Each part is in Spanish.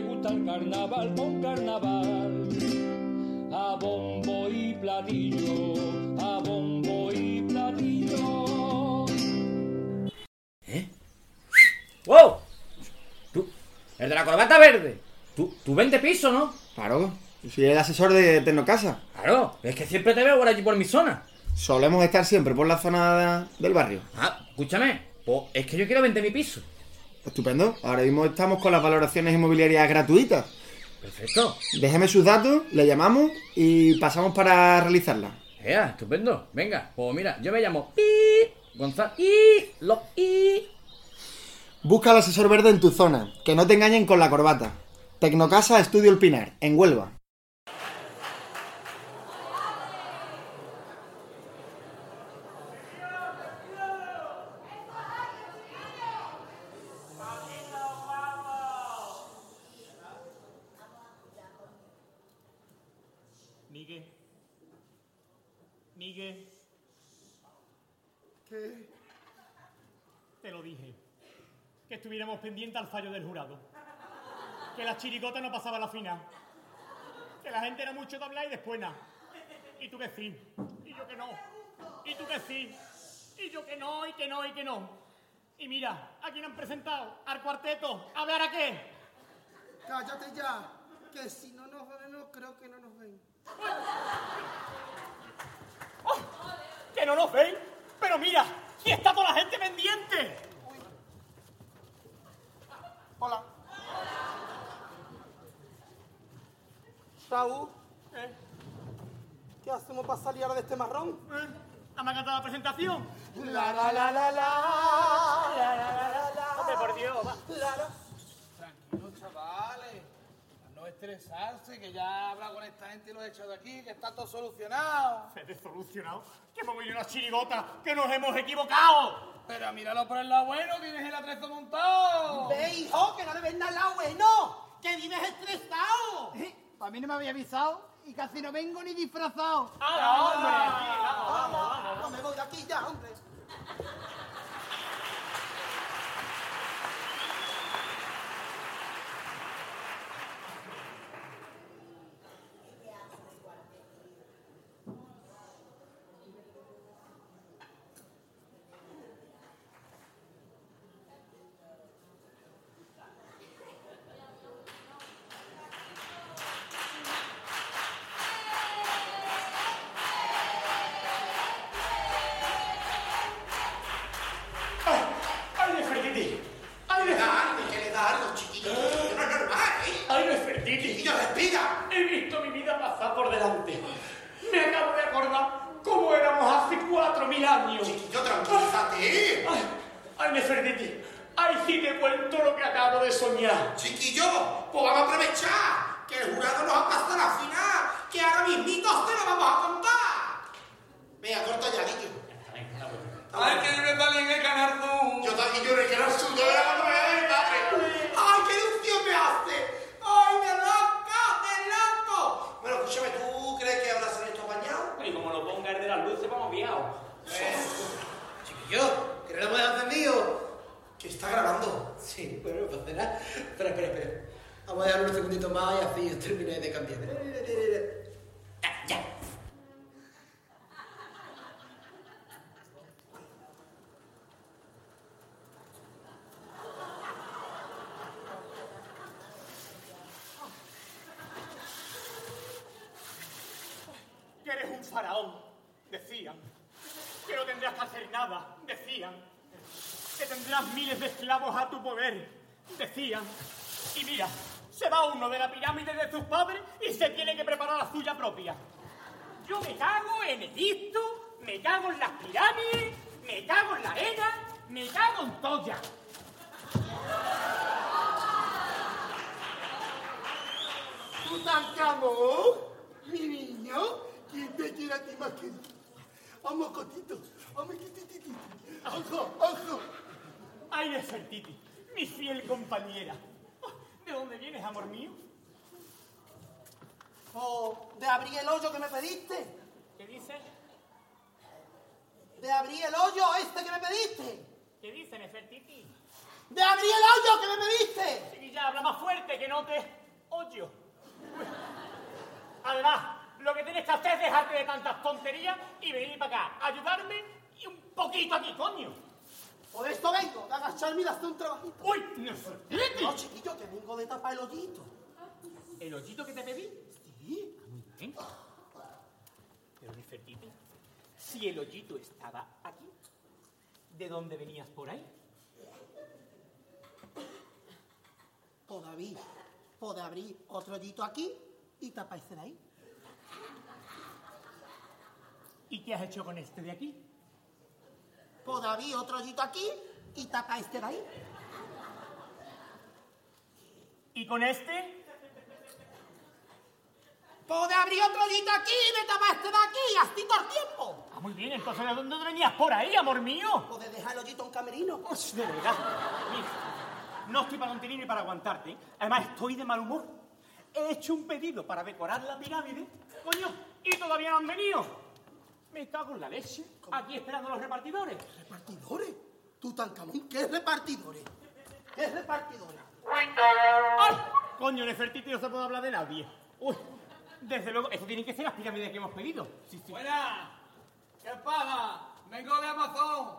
le gusta el carnaval con carnaval. A bombo y platillo, a bombo y platillo. ¡Wow! ¿Tú? ¿El de la corbata verde? ¿Tú, tú vende piso, no? Claro, yo soy el asesor de Tecnocasa. Claro, es que siempre te veo por allí por mi zona. Solemos estar siempre por la zona de- del barrio. Ah, escúchame, pues es que yo quiero vender mi piso. Estupendo. Ahora mismo estamos con las valoraciones inmobiliarias gratuitas. Perfecto. Déjeme sus datos, le llamamos y pasamos para realizarla. Ea, estupendo. Venga, pues mira, yo me llamo Pi Gonzalo y lo y Busca al asesor verde en tu zona, que no te engañen con la corbata. Tecnocasa Estudio El Pinar, en Huelva. Miguel. ¿Qué? Te lo dije. Que estuviéramos pendientes al fallo del jurado. Que la chirigota no pasaba la final. Que la gente era mucho de hablar y después nada. Y tú que sí. Y yo que no. Y tú que sí. Y yo que no, y que no, y que no. Y mira, ¿a quién han presentado? Al cuarteto. ¿A ver a qué? Cállate ya, que si no nos vemos, creo que no nos ven. No nos ven. Pero mira, aquí está toda la gente pendiente. Hola. Raúl, ¿Eh? ¿qué hacemos para salir ahora de este marrón? ¿Eh? ¿Me ha cantado la presentación? La la la la la, la la la la la. La, la. Tranquilos, chavales. A no estresarse, que ya he hablado con esta gente y lo he echado de aquí, que está todo solucionado. Se desolucionado. Que hemos venido una chirigota, que nos hemos equivocado. Pero míralo por el lado bueno, tienes el atrezo montado. Ve, hijo, que no le nada bueno, que vives estresado. A mí no me había avisado y casi no vengo ni disfrazado. ¡Ah, hombre! Vamos, vamos, vamos. No me voy de aquí ya, hombre. ¡Ay, Nefertiti! ¡Ay, Nefertiti! ¿Qué le da algo, chiquillo? No es normal, ¿eh? ¡Ay, Nefertiti! Chiquillo, respira. He visto mi vida pasar por delante. Me acabo de acordar cómo éramos hace cuatro mil años. Chiquillo, tranquilízate. ¡Ay, ay Nefertiti! ¡Ay, si te cuento lo que acabo de soñar! Chiquillo, pues vamos a aprovechar que el jurado nos ha pasado a la final, que ahora mismito te lo vamos a contar. Venga, corta ya, Guillo. Ay, que yo me salí en el canal Zoom. Yo también yo que era suyo, era cuando me da mi padre. ¡Ay, qué ilusión me hace! ¡Ay, me loco, me loco! Bueno, escúchame, ¿tú crees que ahora sale esto apañado? Y como lo luces, vamos viados. Chiquillo, que no lo puedes encendido. Que está grabando. Sí, bueno, no pasa nada. Espera, espera, espera. Vamos a dejar un segundito más y así terminé de cambiar. Ya, ya. Que eres un faraón, decían. Que no tendrás que hacer nada, decían. Que tendrás miles de esclavos a tu poder, decían. Y mira, se va uno de la pirámide de sus padres y se tiene que preparar Yo me cago en Egipto, me cago en las pirámides, me cago en la arena, me cago en todo ya. Tutankamón, mi niño, ¿quién te quiere a ti más que mí? Vamos, cotito, vamos. Ojo, ojo. Ay, Nefertiti, mi fiel compañera. ¿De dónde vienes, amor mío? Oh, de abrir el hoyo que me pediste. ¿Qué dices? De abrir el hoyo este que me pediste. ¿Qué dice Nefertiti? ¡De abrir el hoyo que me pediste! Chiquilla, habla más fuerte que no te oyo. Además, lo que tienes que hacer es dejarte de tantas tonterías y venir para acá, ayudarme y un poquito aquí, coño. Por esto vengo, de agacharme y de hacer un trabajito. ¡Uy! ¡Nefertiti! No, chiquillo, que vengo de tapar el hoyito. ¿El hoyito que te pedí? Sí. Muy bien. Pero Nefertiti, si el hoyito estaba aquí, ¿de dónde venías por ahí? Puedo abrir, puedo abrir otro hoyito aquí y tapar ese de ahí. ¿Y qué has hecho con este de aquí? Puedo abrir otro hoyito aquí y tapar este de ahí. ¿Y con este? Puedo abrir otro hoyito aquí y me tapar este de aquí, así todo el tiempo. Ah, muy bien, entonces ¿de dónde venías por ahí, amor mío? Puedo dejar el hoyito en camerino. Uy, de verdad. Mira, no estoy para contener ni para aguantarte. Además, estoy de mal humor. He hecho un pedido para decorar la pirámide, coño, y todavía no han venido. Me cago en la leche. Aquí esperando a los repartidores. ¿Repartidores? Tú, Tancamón, ¿qué es repartidores? ¿Qué es repartidores? ¡Ay! Coño, Nefertiti no se puede hablar de nadie. Uy, desde luego, eso tienen que ser las pirámides que hemos pedido. Sí, sí. Buena. ¿Qué pasa? Vengo de Amazon.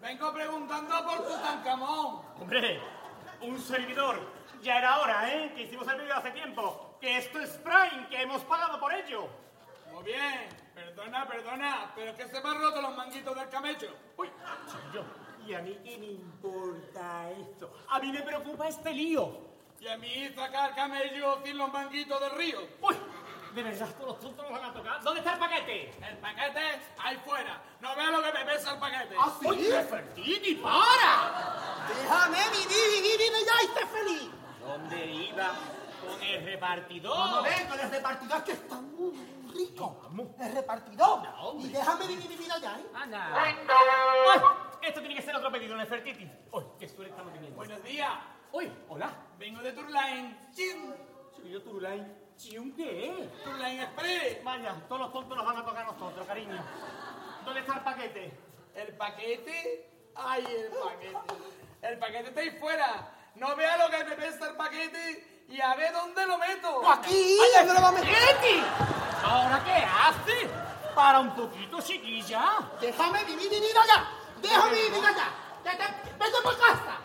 Vengo preguntando por Tutankamón. Hombre, un servidor. Ya era hora, ¿eh? Que hicimos el vídeo hace tiempo. Que esto es Prime, que hemos pagado por ello. Muy bien. Perdona, perdona. Pero es que se me han roto los manguitos del camello. Uy, yo. ¿Y a mí qué me importa esto? A mí me preocupa este lío. Y a mí sacar camello sin los manguitos del río. Uy, de verdad, todos los tontos nos van a tocar. ¿Dónde está el paquete? El paquete ahí fuera. No veas lo que me pesa el paquete. ¿Ah, sí? ¡Uy, Nefertiti, para! Déjame vivir, vivir, vivir ya y esté feliz. ¿Dónde iba con el repartidor? Vamos a ver, con el repartidor que está muy rico. El repartidor. No, hombre. y déjame vivir, vivir allá, ¿eh? Anda. ¡Ay! Esto tiene que ser otro pedido, Nefertiti. ¡Uy, qué suerte estamos teniendo! Buenos días. ¡Uy, hola! Vengo de Turlain. Chin. Chiquillo Turulain. ¿Chiun qué es? Turlain Express. Vaya, todos los tontos nos van a tocar a nosotros, cariño. ¿Dónde está el paquete? ¿El paquete? Ay, el paquete. El paquete está ahí fuera. No vea lo que me pesa el paquete y a ver dónde lo meto. Aquí, ya me lo va a meter. ¿Ahora qué hace? Para un poquito, chiquilla. Déjame vivir, vivir allá. Déjame vivir allá. Vete, vete por casa.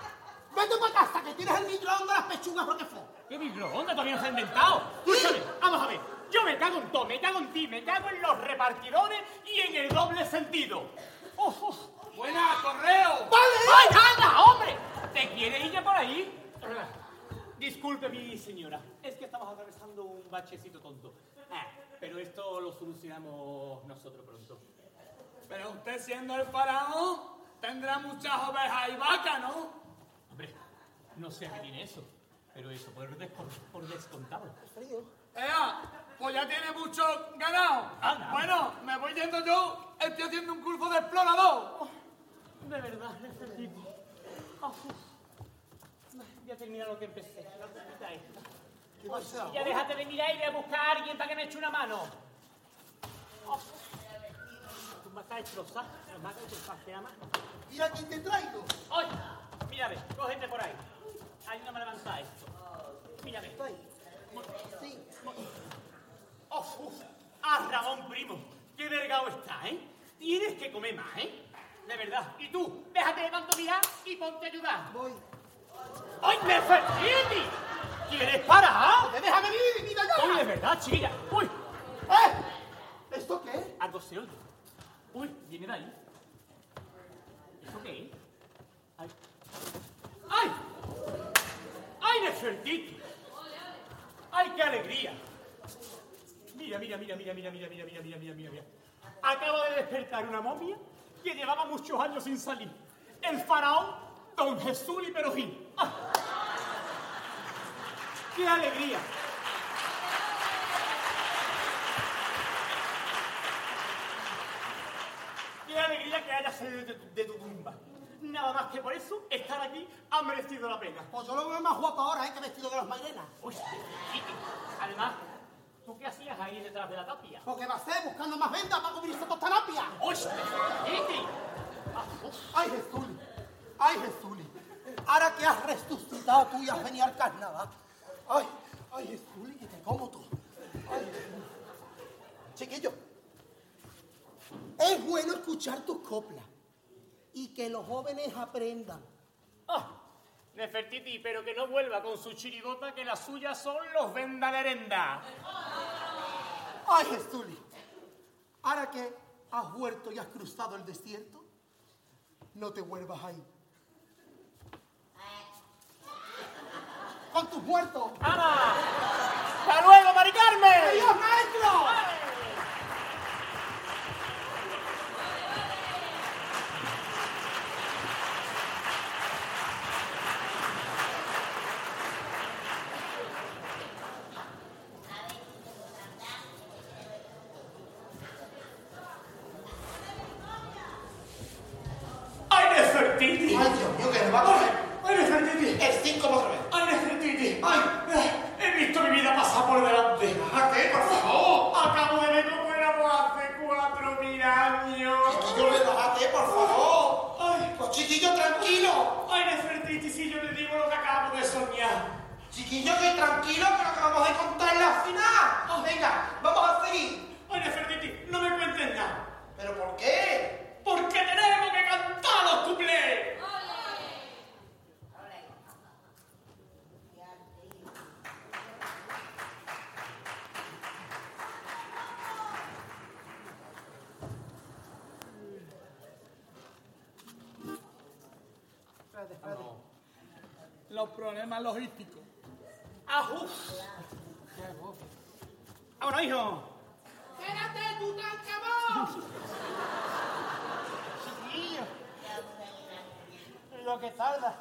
Vete por casa, que tienes el microondas las pechugas Roquefort. ¿Qué microondas todavía no se ha inventado? Escúchame, vamos a ver. Yo me cago en todo, me cago en ti, me cago en los repartidores y en el doble sentido. ¡Oh, oh! Buena, correo. ¡Ay, anda, hombre! ¿Te quiere ir ya por ahí? Disculpe, mi señora. Es que estamos atravesando un bachecito tonto. Ah, pero esto lo solucionamos nosotros pronto. Pero usted siendo el faraón tendrá muchas ovejas y vacas, ¿no? Hombre, no sé qué tiene eso, pero eso por, descon- por descontado. Ea, pues ya tiene mucho ganado. Anda. Bueno, me voy yendo yo. Estoy haciendo un curso de explorador. De verdad, necesito. Ah, uf. Ya termina lo que empecé, la cosita esta. ¿Qué pasa? Ya déjate de mirar y ve a buscar a alguien para que me eche una mano. Oh. Tú me vas a destrozar, me vas a destrozar, te ama. Mira quién te traigo. Oye, mírame, cógete por ahí. Ahí no me levanta esto. Mírame. Sí. Oh, uf. Ah, Ramón Primo, qué vergao está, ¿eh? Tienes que comer más, ¿eh? De verdad. Y tú, déjate de tanto mirar y ponte a ayudar. Voy. ¡Ay, Nefertiti! ¿Quieres parar? Que déjame vivir, vivir allá. Uy, de verdad, chiquilla. Uy, ¿Eh? ¿Esto qué? algo se oye. Uy, viene de ahí. ¿Eso qué es? Ay. ¡Ay! ¡Ay, Nefertiti! ¡Ay, qué alegría! Mira, mira, mira, mira, mira, mira, mira, mira, mira, mira, mira, mira. Acaba de despertar una momia que llevaba muchos años sin salir. El faraón Don Jesús y Perojín. ¡Ah! ¡Qué alegría! ¡Qué alegría que hayas salido de tu tumba! Nada más que por eso, estar aquí ha merecido la pena. Pues yo lo veo más guapo ahora, ¿eh? Que vestido de las Mairenas. Además, ¿tú qué hacías ahí detrás de la tapia? Porque va a ser buscando más vendas para cubrirse con terapia. ¡Uy, Titi! ¡Ay, Jesuli! ¡Ay, Jesuli! ahora que has resucitado tú y has venido al carnaval. Ay, ay, Estuli, que te como tú. Ay. Chiquillo, es bueno escuchar tus coplas y que los jóvenes aprendan. Ah, Nefertiti, pero que no vuelva con su chirigota que las suyas son los vendalerenda. Ay, Estuli, ahora que has vuelto y has cruzado el desierto, no te vuelvas ahí. Con tus muertos. ¡Ama! ¡Hasta luego, Mari Carmen! ¡Adiós, maestro! ¡Ay, Nefertiti! Ay, Dios mío, que nos va a coger. ¡Ay, Nefertiti! El 5 otra vez. ¡Ay, Nefertiti! ¡Ay! eh, He visto mi vida pasar por delante. Bájate, por favor. Acabo de ver cómo éramos hace cuatro mil años. Chiquillo, relájate, por favor. ¡Ay! Pues chiquillo, tranquilo. ¡Ay, Nefertiti! Si yo le digo lo que acabo de soñar. Chiquillo, que tranquilo, que lo acabamos de contar la final. Venga, vamos a seguir. ¡Ay, Nefertiti! No me cuentes nada. ¿Pero por qué? Porque tenemos que cantar los cuplés. Los problemas logísticos. ¡Ajú! ¡Vámonos, hijo! ¡Espérate, Tutankamón! Chiquillo. Lo que tarda.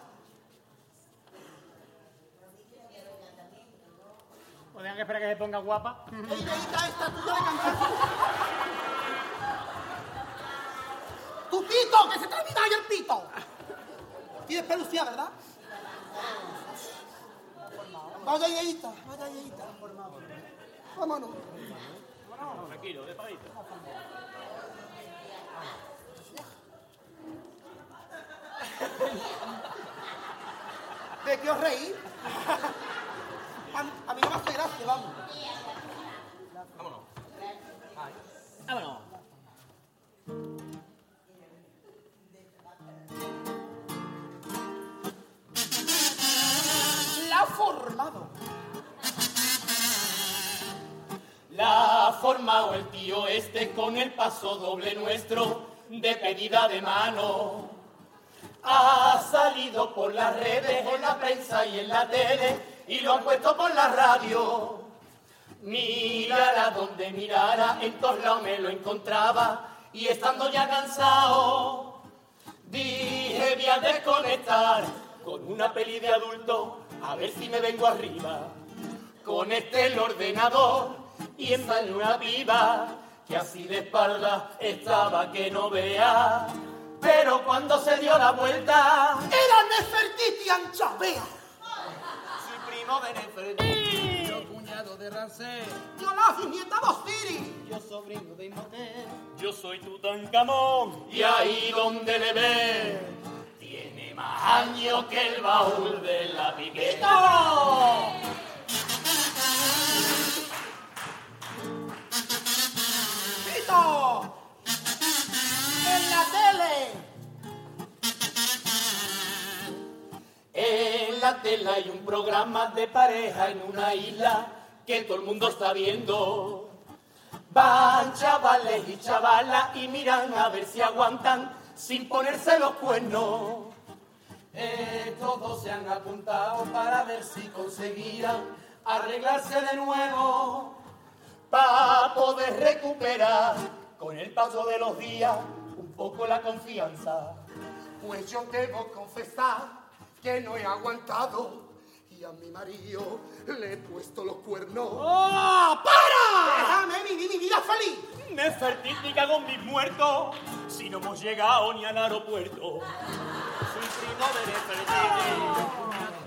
¿Podrían esperar que se ponga guapa? Ey, negrita, esta tuya de cantar. ¡Tu pito! ¡Que se te olvida el pito! Tienes pelucía, ¿verdad? Vaya, Yeita, vaya, Yeita. Vámonos. Tranquilo, despacio. ¿De qué os reís? A, a mí no me hace gracia, vamos. Con el paso doble nuestro de pedida de mano. Ha salido por las redes, en la prensa y en la tele y lo han puesto por la radio. Mirara donde mirara, en todos lados me lo encontraba y estando ya cansado, dije voy a desconectar con una peli de adulto a ver si me vengo arriba. Con este el ordenador y en una piba que así de espalda estaba que no vea. Pero cuando se dio la vuelta, Era Nefertiti Anchavea. soy primo de Nefertiti. Yo cuñado de Ramsés. Yo la nieta Osiris. Yo sobrino de Imhotep. Yo soy Tutankamón. Y ahí donde le ve, tiene más años que el baúl de la piqueta. Hay un programa de pareja en una isla que todo el mundo está viendo. Van chavales y chavalas y miran a ver si aguantan sin ponerse los cuernos. Estos dos se han apuntado para ver si conseguían arreglarse de nuevo para poder recuperar con el paso de los días un poco la confianza. Pues yo debo confesar que no he aguantado y a mi marido le he puesto los cuernos. ¡Oh, para! ¡Déjame vivir mi vida feliz! Nefertiti cago en mis muertos si no hemos llegado ni al aeropuerto. Soy primo de Nefertiti.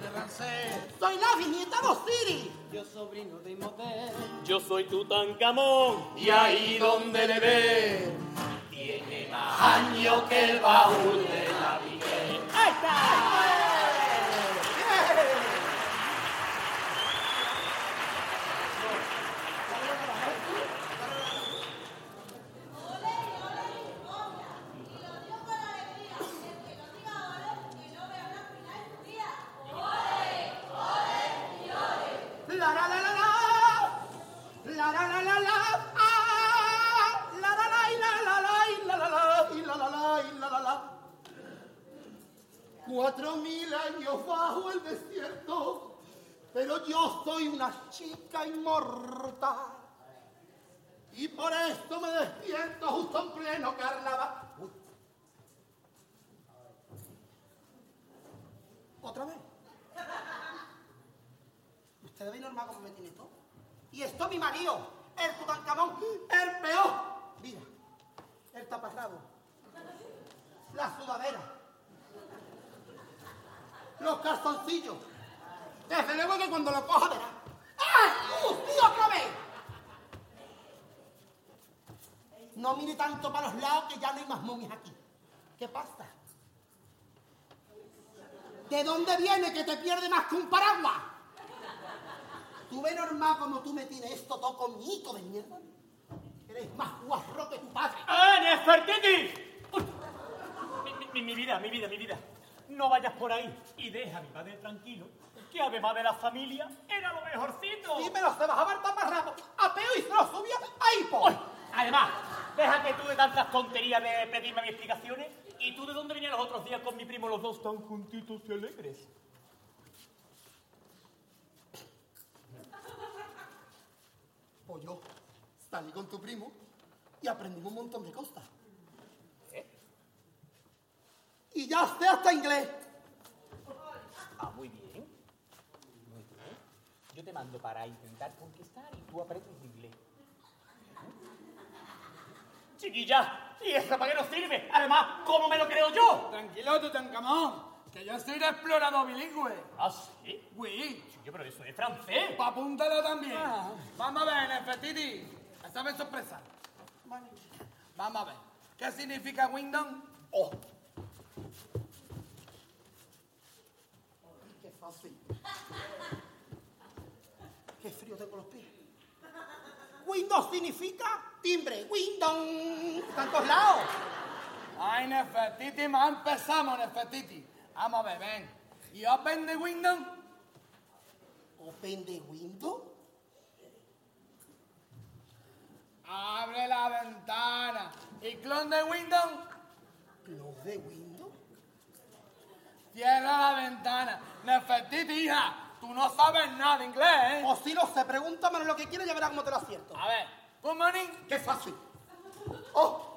De Ramsés. Soy la bisnieta de Osiris. Yo sobrino de Imhotep. Yo soy Tutankamón. Y ahí donde le ve, tiene más años que el baúl de la Virgen. ¡Ahí está! La la la la la. La la la la la. Ah, la la la y la la la y la la la y la la la y la la la. Cuatro mil años bajo el desierto, pero yo soy una chica inmortal. Y por esto me despierto justo en pleno carnaval. ¿Otra vez? ¿Ustedes ven normal como me tiene todo? Y esto es mi marido, el Tutankamón, el peor. Mira, el taparrabo, la sudadera, los calzoncillos. Desde luego que cuando lo cojo verás. No mire tanto para los lados que ya no hay más momias aquí. ¿Qué pasa? ¿De dónde viene que te pierde más que un paraguas? Tú ves normal como tú me tienes esto todo conmigo de mierda. Eres más guarro que tu padre. ¡Ah, Nefertiti! Mi- mi- mi vida, mi vida, mi vida. No vayas por ahí y deja a mi padre tranquilo, que además de la familia era lo mejorcito. Y me lo se bajaba el taparrabo a peo y se lo subía a hipo. Además, deja que tú de tantas tonterías de pedirme mis explicaciones y tú de dónde venías los otros días con mi primo los dos tan juntitos y alegres. Pues yo salí con tu primo y aprendimos un montón de cosas. Y ya sé hasta inglés. Ah, muy bien. Yo te mando para intentar conquistar y tú aprendes inglés. Chiquilla, ¿y eso para qué nos sirve? Además, ¿cómo me lo creo yo? Tranquilo, Tutankamón, que yo soy un explorador bilingüe. ¿Ah, sí? Oui. Chiquillo, pero eso es francés. Pa' apúntalo también. Vamos a ver, Nefertiti. Esta vez sorpresa. Vamos a ver. ¿Qué significa Windows? Oh. Qué fácil. Qué frío tengo los pies. Windows significa timbre. Windows. Tantos lados. Ay, Nefertiti, más empezamos, Nefertiti. Vamos a ver, ven. ¿Y Open de Windows? Open de Windows. Abre la ventana. ¿Y clon de Windows? Close de Windows. Cierra la ventana. Nefertiti, hija, tú no sabes nada de inglés, ¿eh? O si no se pregúntame lo que quieres, ya verás cómo te lo acierto. A ver, good morning. ¡Qué fácil! ¡Oh!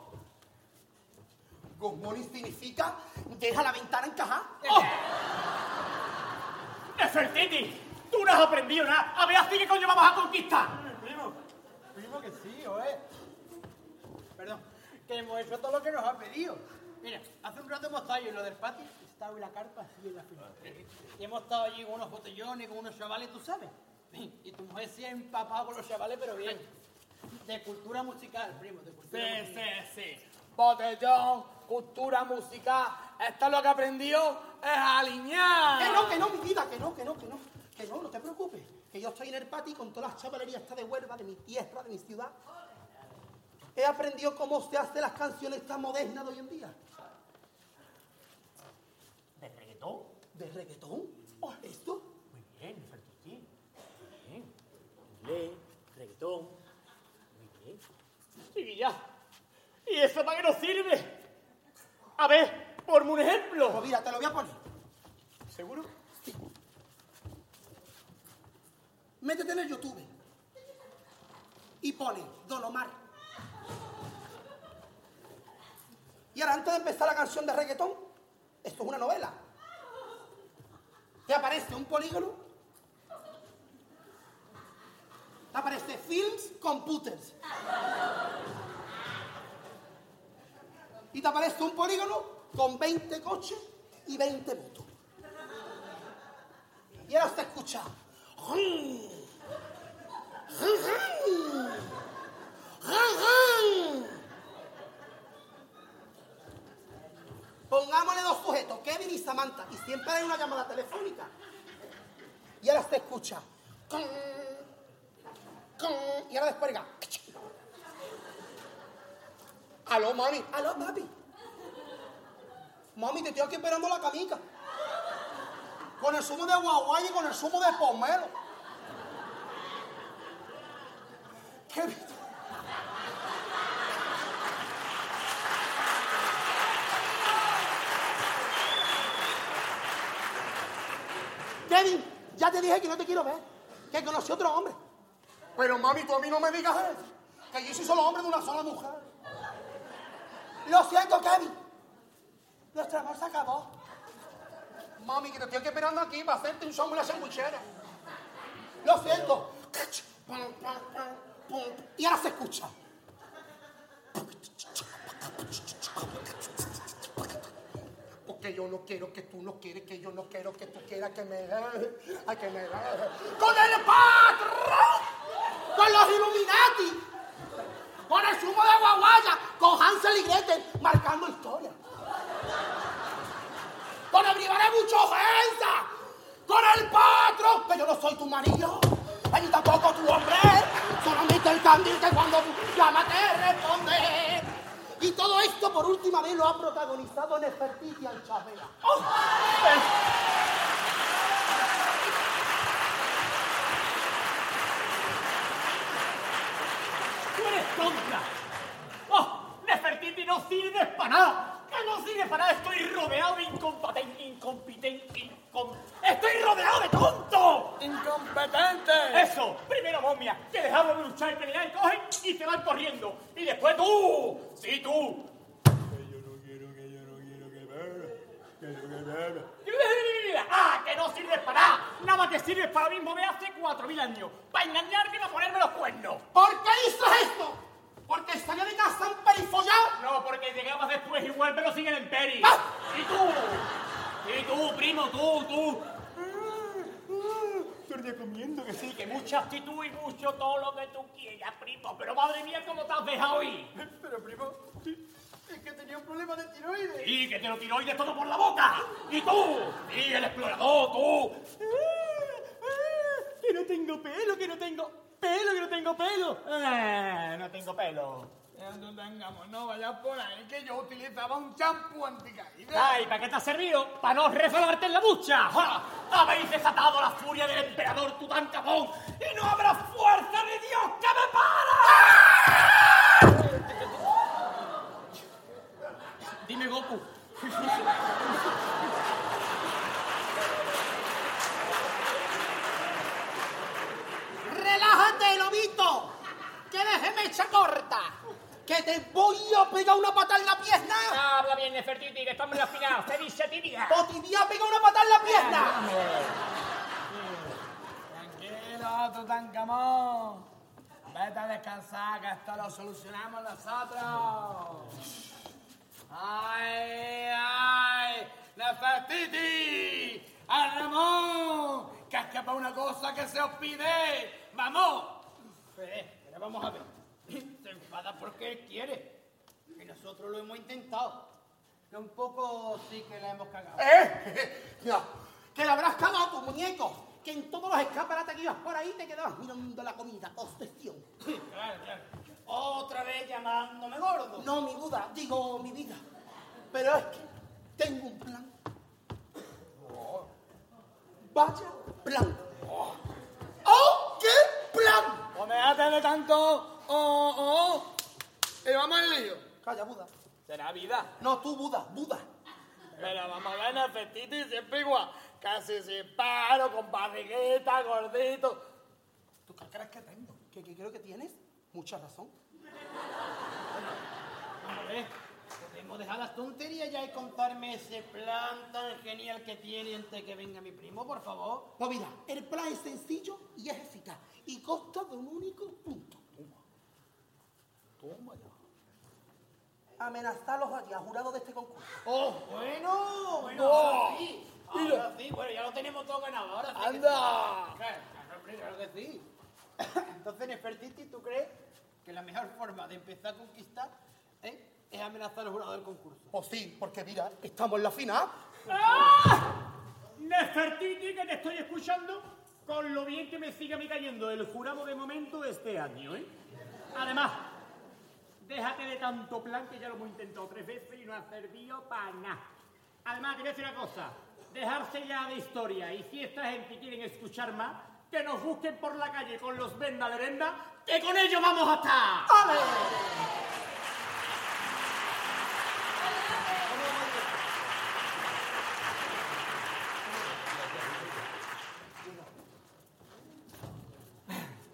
Good morning significa deja la ventana encajada. ¡Oh! Nefertiti, tú no has aprendido nada. A ver, así que coño vamos a conquistar. Primo, primo que sí, oe. Perdón, que hemos hecho todo lo que nos ha pedido. Mira, hace un rato hemos estado en lo del patio, estaba en la carpa así en la fila. Y hemos estado allí con unos botellones, con unos chavales, tú sabes. Y tu mujer se ha empapado con los chavales, pero bien. De cultura musical, primo, de cultura Sí, musical. sí, sí. Botellón, cultura musical. Esto es lo que aprendió es alinear. Que no, que no, mi vida, que no, que no, que no. Que no, no te preocupes. Que yo estoy en el patio con todas las chavalerías esta de Huelva, de mi tierra, de mi ciudad. He aprendido cómo se hacen las canciones tan modernas de hoy en día. ¿De reggaetón? ¿De reggaetón? ¿Esto? Muy bien, Nefertiti. Muy bien. Inglés, reggaetón. Muy bien. Chiquilla, ¿y eso para qué nos sirve? A ver, ponme un ejemplo. Pues mira, te lo voy a poner. ¿Seguro? Sí. Métete en el YouTube y pone Don Omar. Y ahora, antes de empezar la canción de reggaetón, esto es una novela. Aparece un polígono. Aparece Films Computers. Y te aparece un polígono con 20 coches y 20 motos. Y ahora se escucha. Pongámosle dos sujetos, Kevin y Samantha, y siempre hay una llamada telefónica. Y ahora se escucha. Y ahora después diga. Aló, mami. Aló, papi. Mami, te estoy aquí esperando la camica. Con el zumo de guaguay y con el zumo de pomelo. Kevin. Kevin, ya te dije que no te quiero ver, que conocí otro hombre. Pero mami, tú a mí no me digas eso, que yo soy solo hombre de una sola mujer. Lo siento, Kevin. Nuestro amor se acabó. Mami, que te estoy esperando aquí para hacerte un en la sandwichera. Lo siento. Y ahora se escucha. Porque yo no quiero que tú no quieres, que yo no quiero que tú quieras que me que me. ¡Con el patrón! ¡Con los Illuminati! ¡Con el zumo de guaguaya! ¡Con Hansel y Gretel marcando historia! ¡Con el brivare mucho ofensa! ¡Con el patrón! Que yo no soy tu marido. Ni tampoco tu hombre. Solamente el candil que cuando llama te responde. Y todo esto por última vez lo ha protagonizado Nefertiti Alchavela. ¡Oh! ¡Tú eres tonta! ¡Oh! ¡Nefertiti no sirves para nada! ¡Que no sirve para nada! ¡Estoy rodeado de incompetente, incompetente, incom... ¡Estoy rodeado de tonto! ¡Incompetente! ¡Eso! Primero momia, que dejarlo de luchar y pelear y cogen y se van corriendo. Y después tú, sí tú. ¡Ah, que no sirves para nada! Nada más que sirves para lo mismo de hace cuatro mil años. Para engañarme y para ponerme los cuernos. ¿Por qué hice esto? ¿Porque salí de casa en perifollado? No, porque llegabas después igual, pero sin el emperi. ¡Ah! ¿Y tú? ¿Y tú, primo, tú, tú? Te recomiendo que sí, que mucha actitud y mucho todo lo que tú quieras, primo. Pero madre mía, ¿cómo te has dejado ir? Pero, primo, es que tenía un problema de tiroides. Y que te lo tiroides todo por la boca. ¿Y tú? Y el explorador, tú. Que no tengo pelo, que no tengo pelo, que no tengo pelo. Ah, no tengo pelo. No tengamos, no vayas por ahí, que yo utilizaba un champú anticaída. Ay, ¿para qué te ha servido? ¡Para no resbalarte en la ducha! ¡Ja! ¡Habéis desatado la furia del emperador Tutankamón! ¡Y no habrá fuerza de Dios que me para! Dime, Goku. ¡Relájate, lobito! ¡Que déjeme echa corta! ¡Que te voy a pegar una pata en la pierna! Habla bien, Nefertiti, que estamos en la final. Se dice tibia. ¡O te voy a pegar una pata en la pierna! Tranquilo, Tutankamón. Vete a descansar, que esto lo solucionamos nosotros. ¡Ay, ay! ¡Nefertiti! ¡A Ramón! ¡Que es que para una cosa que se os pide! ¡Vamos! Eh, pero vamos a ver. Se enfada porque él quiere. Y nosotros lo hemos intentado. Que un poco sí que la hemos cagado. ¡Eh! Ya, que le habrás cagado tu muñeco. Que en todos los escaparates que ibas por ahí te quedabas mirando la comida. Obsesión. Claro, claro. Otra vez llamándome gordo. No, mi duda, digo mi vida. Pero es que tengo un plan. Vaya plan. ¡Oh, qué plan! ¡O déjate de tanto! ¡Oh, oh! ¡Y vamos al lío! Calla, Buda. Será vida. No, tú, Buda, Buda. Pero vamos a ver, Nefertiti siempre igual. Casi sin paro, con barriguita, gordito. ¿Tú qué crees que tengo? ¿Qué, qué creo que tienes? Mucha razón. Vamos a ver. Podemos dejar las tonterías ya y contarme ese plan tan genial que tiene antes que venga mi primo, por favor. Pues mira, el plan es sencillo y es eficaz. Y consta de un único punto. Toma ya. Amenazar a los allá, jurados de este concurso. Oh, bueno, bueno, No. ahora sí. Ahora sí, bueno, ya lo tenemos todo ganado. Ahora sí. que ¡Anda! sí. Claro, claro, hombre, claro que sí. Entonces, Nefertiti, ¿tú crees que la mejor forma de empezar a conquistar eh, es amenazar a los jurados del concurso? Pues sí, porque mira, estamos en la final. ¡Ah! Nefertiti, que te estoy escuchando con lo bien que me sigue a mí cayendo el jurado de momento de este año, ¿eh? Además, déjate de tanto plan que ya lo hemos intentado tres veces y no ha servido para nada. Además, te voy a decir una cosa, dejarse ya de historia y si esta gente quieren escuchar más, que nos busquen por la calle con los venda lerenda, que con ellos vamos a estar.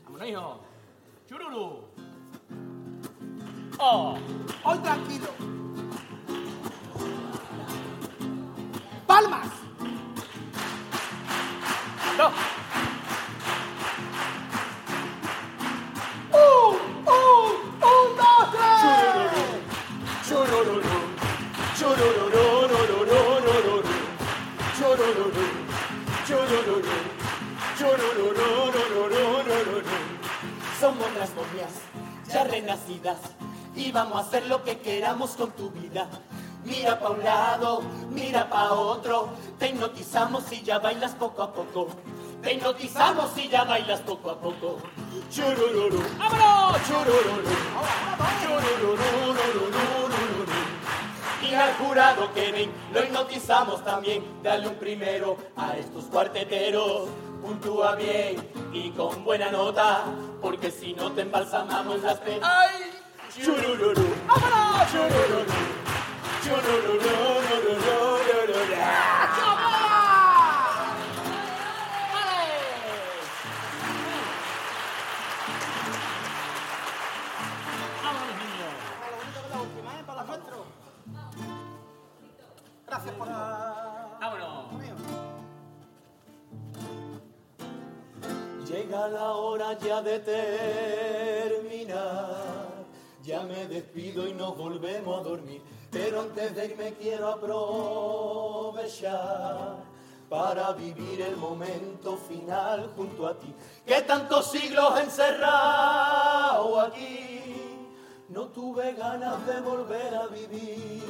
Vámonos, hijo. palmas. No. Uh, uh, un, dos, tres. Churururu. Churururu. Churururu. Churururu. Somos las momias ya renacidas y vamos a hacer lo que queramos con tu vida. Mira pa' un lado, mira pa' otro. Te hipnotizamos y ya bailas poco a poco. Te hipnotizamos y ya bailas poco a poco. Churururu, vámonos, churururu. Churururu, y al jurado que ven, lo hipnotizamos también. Dale un primero a estos cuarteteros. Puntúa bien y con buena nota, porque si no te embalsamamos las penas. ¡Ay! Churururu, vámonos, churururu. Gracias por. Llega la hora ya de terminar. Ya me despido y nos volvemos a dormir. Pero antes de irme quiero aprovechar para vivir el momento final junto a ti. Que tantos siglos encerrado aquí. No tuve ganas de volver a vivir.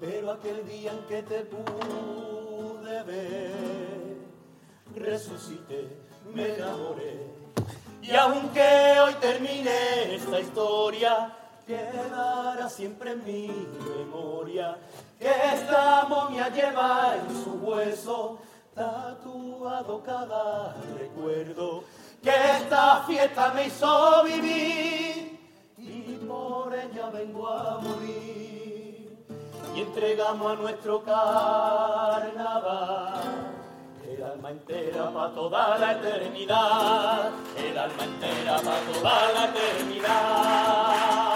Pero aquel día en que te pude ver resucité, me enamoré. Y aunque hoy termine esta historia, quedará siempre en mi memoria. Que esta momia lleva en su hueso tatuado cada recuerdo. Que esta fiesta me hizo vivir y por ella vengo a morir. Y entregamos a nuestro carnaval el alma entera para toda la eternidad, el alma entera para toda la eternidad.